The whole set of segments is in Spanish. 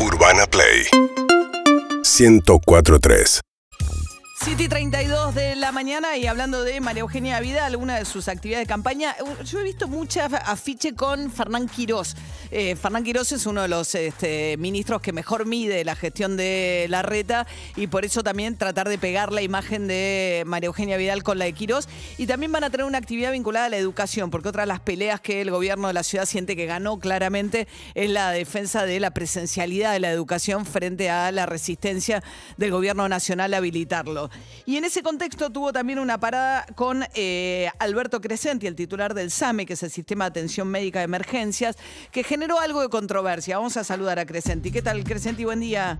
Urbana Play. 1043 7 y 32 de la mañana y hablando de María Eugenia Vidal, una de sus actividades de campaña, uh, yo he visto muchas afiche con Fernán Quirós. Eh, Fernán Quirós es uno de los este, ministros que mejor mide la gestión de la reta y por eso también tratar de pegar la imagen de María Eugenia Vidal con la de Quirós. Y también van a tener una actividad vinculada a la educación, porque otra de las peleas que el gobierno de la ciudad siente que ganó claramente es la defensa de la presencialidad de la educación frente a la resistencia del gobierno nacional a habilitarlo. Y en ese contexto tuvo también una parada con eh, Alberto Crescenti, el titular del SAME, que es el Sistema de Atención Médica de Emergencias, que generó algo de controversia. Vamos a saludar a Crescenti. ¿Qué tal, Crescenti? Buen día.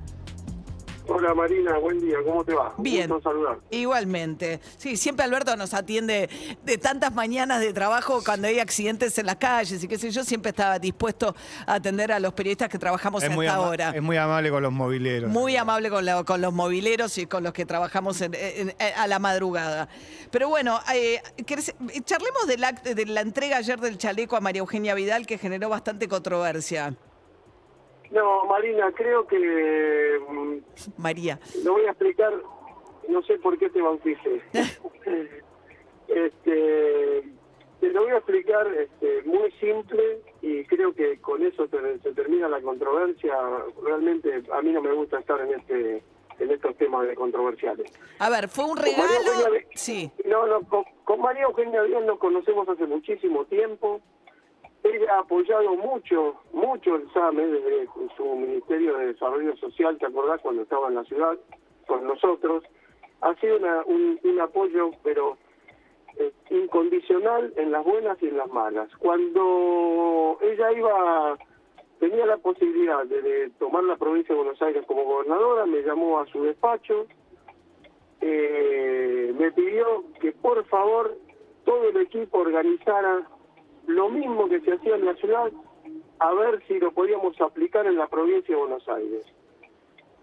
Hola Marina, buen día, ¿cómo te va? Bien. Un saludar. Igualmente. Sí, siempre Alberto nos atiende de tantas mañanas de trabajo cuando hay accidentes en las calles y qué sé yo, siempre estaba dispuesto a atender a los periodistas que trabajamos Es hasta ahora. es muy amable con los mobileros. Muy amable con, la- con los mobileros y con los que trabajamos en- en- en- a la madrugada. Pero bueno, eh, ¿querés- charlemos del act- de la entrega ayer del chaleco a María Eugenia Vidal que generó bastante controversia. No, Marina, creo que mm, María. lo voy a explicar, no sé por qué te bauticé. este, te lo voy a explicar este, muy simple y creo que con eso te- se termina la controversia. Realmente a mí no me gusta estar en este en estos temas de controversiales. A ver, ¿fue un regalo? Eugenia Sí. No, no, con, con María Eugenia Vidal nos conocemos hace muchísimo tiempo. Ella ha apoyado mucho, mucho el SAME desde su Ministerio de Desarrollo Social, ¿te acordás cuando estaba en la ciudad con nosotros? Ha sido una- un, apoyo, pero eh, incondicional en las buenas y en las malas. Cuando ella iba, tenía la posibilidad de, de tomar la provincia de Buenos Aires como gobernadora, me llamó a su despacho, eh, me pidió que por favor todo el equipo organizara lo mismo que se hacía en la ciudad, a ver si lo podíamos aplicar en la provincia de Buenos Aires.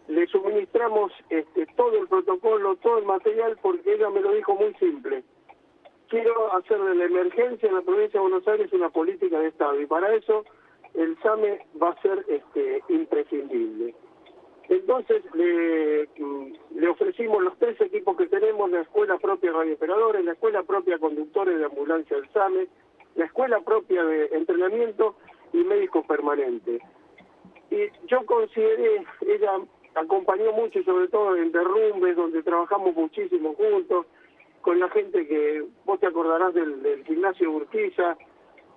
Le suministramos este, todo el protocolo, todo el material, porque ella me lo dijo muy simple. Quiero hacer de la emergencia en la provincia de Buenos Aires una política de Estado y para eso el SAME va a ser este, imprescindible. Entonces le, mm, le ofrecimos los tres equipos que tenemos, la escuela propia de radiooperadores, la escuela propia conductores de ambulancia del SAME, la escuela propia de entrenamiento y médico permanente. Y yo consideré, ella acompañó mucho, sobre todo en derrumbes, donde trabajamos muchísimo juntos, con la gente que, vos te acordarás del, del gimnasio Urquiza,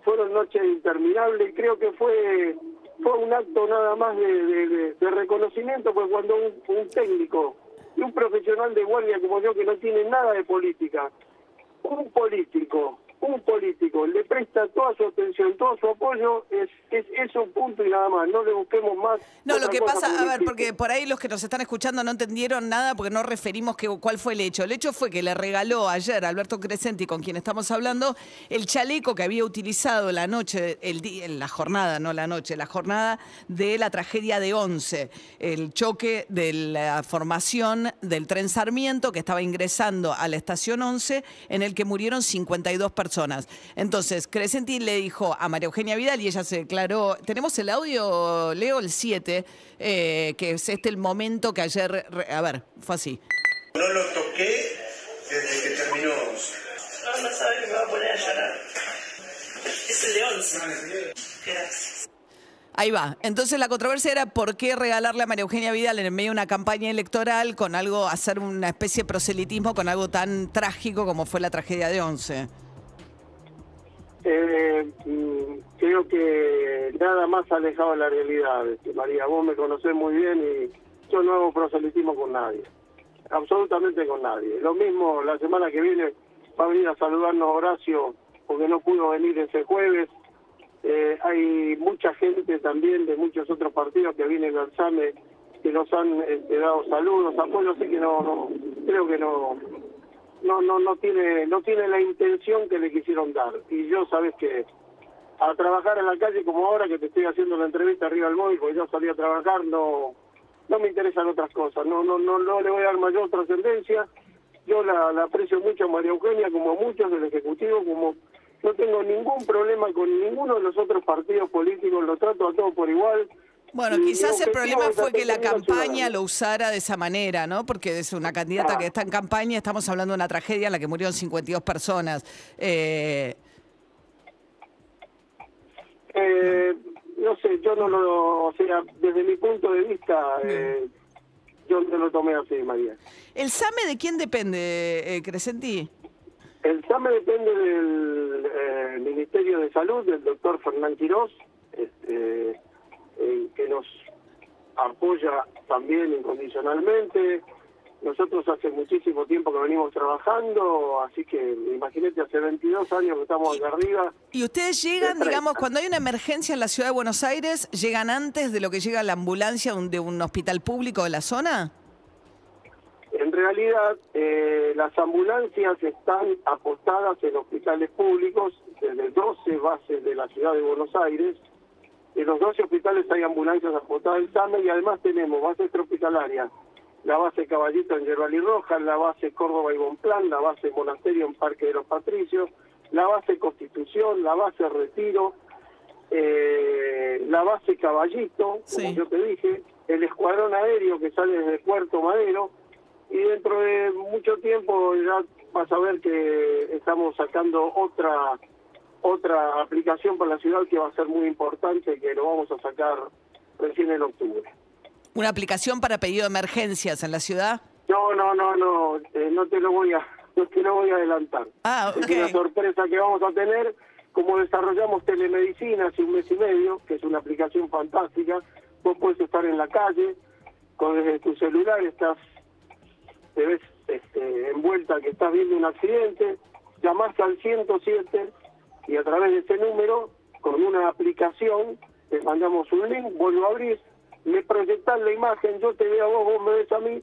fueron noches interminables creo que fue fue un acto nada más de, reconocimiento, porque cuando un, un técnico y un profesional de guardia como yo que no tiene nada de política, un político, un político le presta toda su atención, todo su apoyo, es, es, es un punto y nada más, no le busquemos más. No, lo que pasa, a ver, porque por ahí los que nos están escuchando no entendieron nada porque no referimos que, cuál fue el hecho. El hecho fue que le regaló ayer a Alberto Crescenti, con quien estamos hablando, el chaleco que había utilizado la noche, el día, en la jornada, no la noche, la jornada de la tragedia de Once, el choque de la formación del tren Sarmiento que estaba ingresando a la estación 11 en el que murieron 52 personas. Entonces, Crescenti le dijo a María Eugenia Vidal y ella se declaró, tenemos el audio, Leo, el 7, eh, que es este el momento que ayer, re- a ver, fue así. No lo toqué desde que terminó. No, no sabe que me va a poner a llorar. Es el de once. Gracias. Ahí va. Entonces la controversia era por qué regalarle a María Eugenia Vidal en el medio de una campaña electoral con algo, hacer una especie de proselitismo con algo tan trágico como fue la tragedia de Once. Eh, mm, creo que nada más alejado de la realidad, este, María. Vos me conocés muy bien y yo no hago proselitismo con nadie. Absolutamente con nadie. Lo mismo la semana que viene va a venir a saludarnos Horacio porque no pudo venir ese jueves. Eh, hay mucha gente también de muchos otros partidos que vienen al SAME que nos han este, dado saludos, apoyo, así que no, no creo que no no no no tiene no tiene la intención que le quisieron dar. Y yo sabes que a trabajar en la calle como ahora que te estoy haciendo la entrevista arriba del móvil porque yo salí a trabajar no no me interesan otras cosas. No no no no le voy a dar mayor trascendencia. Yo la, la aprecio mucho a María Eugenia como a muchos del ejecutivo como no tengo ningún problema con ninguno de los otros partidos políticos lo trato a todos por igual Bueno, quizás el problema fue que la campaña lo usara de esa manera, ¿no? Porque es una candidata Ah. que está en campaña, estamos hablando de una tragedia en la que murieron 52 personas. Eh, Eh, no sé, yo no lo, o sea, desde mi punto de vista, eh, yo no lo tomé así, María. ¿El SAME de quién depende, eh, Crescenti? El SAME depende del eh, Ministerio de Salud, del doctor Fernán Quirós, este, eh, que nos apoya también incondicionalmente. Nosotros hace muchísimo tiempo que venimos trabajando, así que imagínate, hace 22 años que estamos acá arriba. Y ustedes llegan, digamos, 30. cuando hay una emergencia en la ciudad de Buenos Aires, ¿llegan antes de lo que llega la ambulancia de un- de un hospital público de la zona? En realidad, eh, las ambulancias están apostadas en hospitales públicos desde 12 bases de la ciudad de Buenos Aires. En los 12 hospitales hay ambulancias apostadas del SAME y además tenemos base extrahospitalaria, la base Caballito en Yerbal y Rojas, la base Córdoba y Bonplan, la base Monasterio en Parque de los Patricios, la base Constitución, la base Retiro, eh, la base Caballito, Sí. como yo te dije, el escuadrón aéreo que sale desde Puerto Madero, y dentro de mucho tiempo ya vas a ver que estamos sacando otra otra aplicación para la ciudad que va a ser muy importante, que lo vamos a sacar recién en octubre. ¿Una aplicación para pedido de emergencias en la ciudad? No, no, no, no, eh, no te lo voy a no te lo voy a adelantar. Ah, Es una sorpresa que vamos a tener, como desarrollamos telemedicina hace un mes y medio, que es una aplicación fantástica. Vos puedes estar en la calle, con desde tu celular estás, te ves este, envuelta que estás viendo un accidente, llamás al 107 y a través de ese número, con una aplicación, te mandamos un link, vos lo abrís, me proyectás la imagen, yo te veo a vos, vos me ves a mí,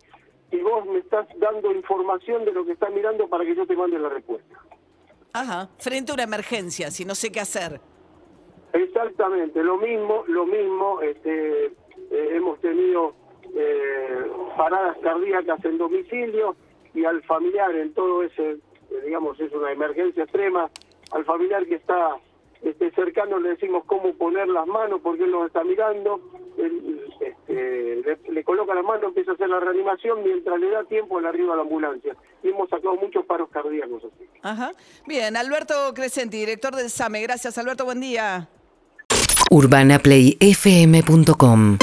y vos me estás dando información de lo que estás mirando para que yo te mande la respuesta. Ajá. Frente a una emergencia, si no sé qué hacer. Exactamente, lo mismo, lo mismo, este, eh, hemos tenido eh, paradas cardíacas en domicilio y al familiar en todo ese, eh, digamos, es una emergencia extrema, al familiar que está este, cercano le decimos cómo poner las manos porque él nos está mirando, él, este, le, le coloca las manos, empieza a hacer la reanimación mientras le da tiempo al arriba a la ambulancia. Y hemos sacado muchos paros cardíacos así. Ajá. Bien, Alberto Crescenti, director del SAME. Gracias, Alberto, buen día. urbanaplayfm.com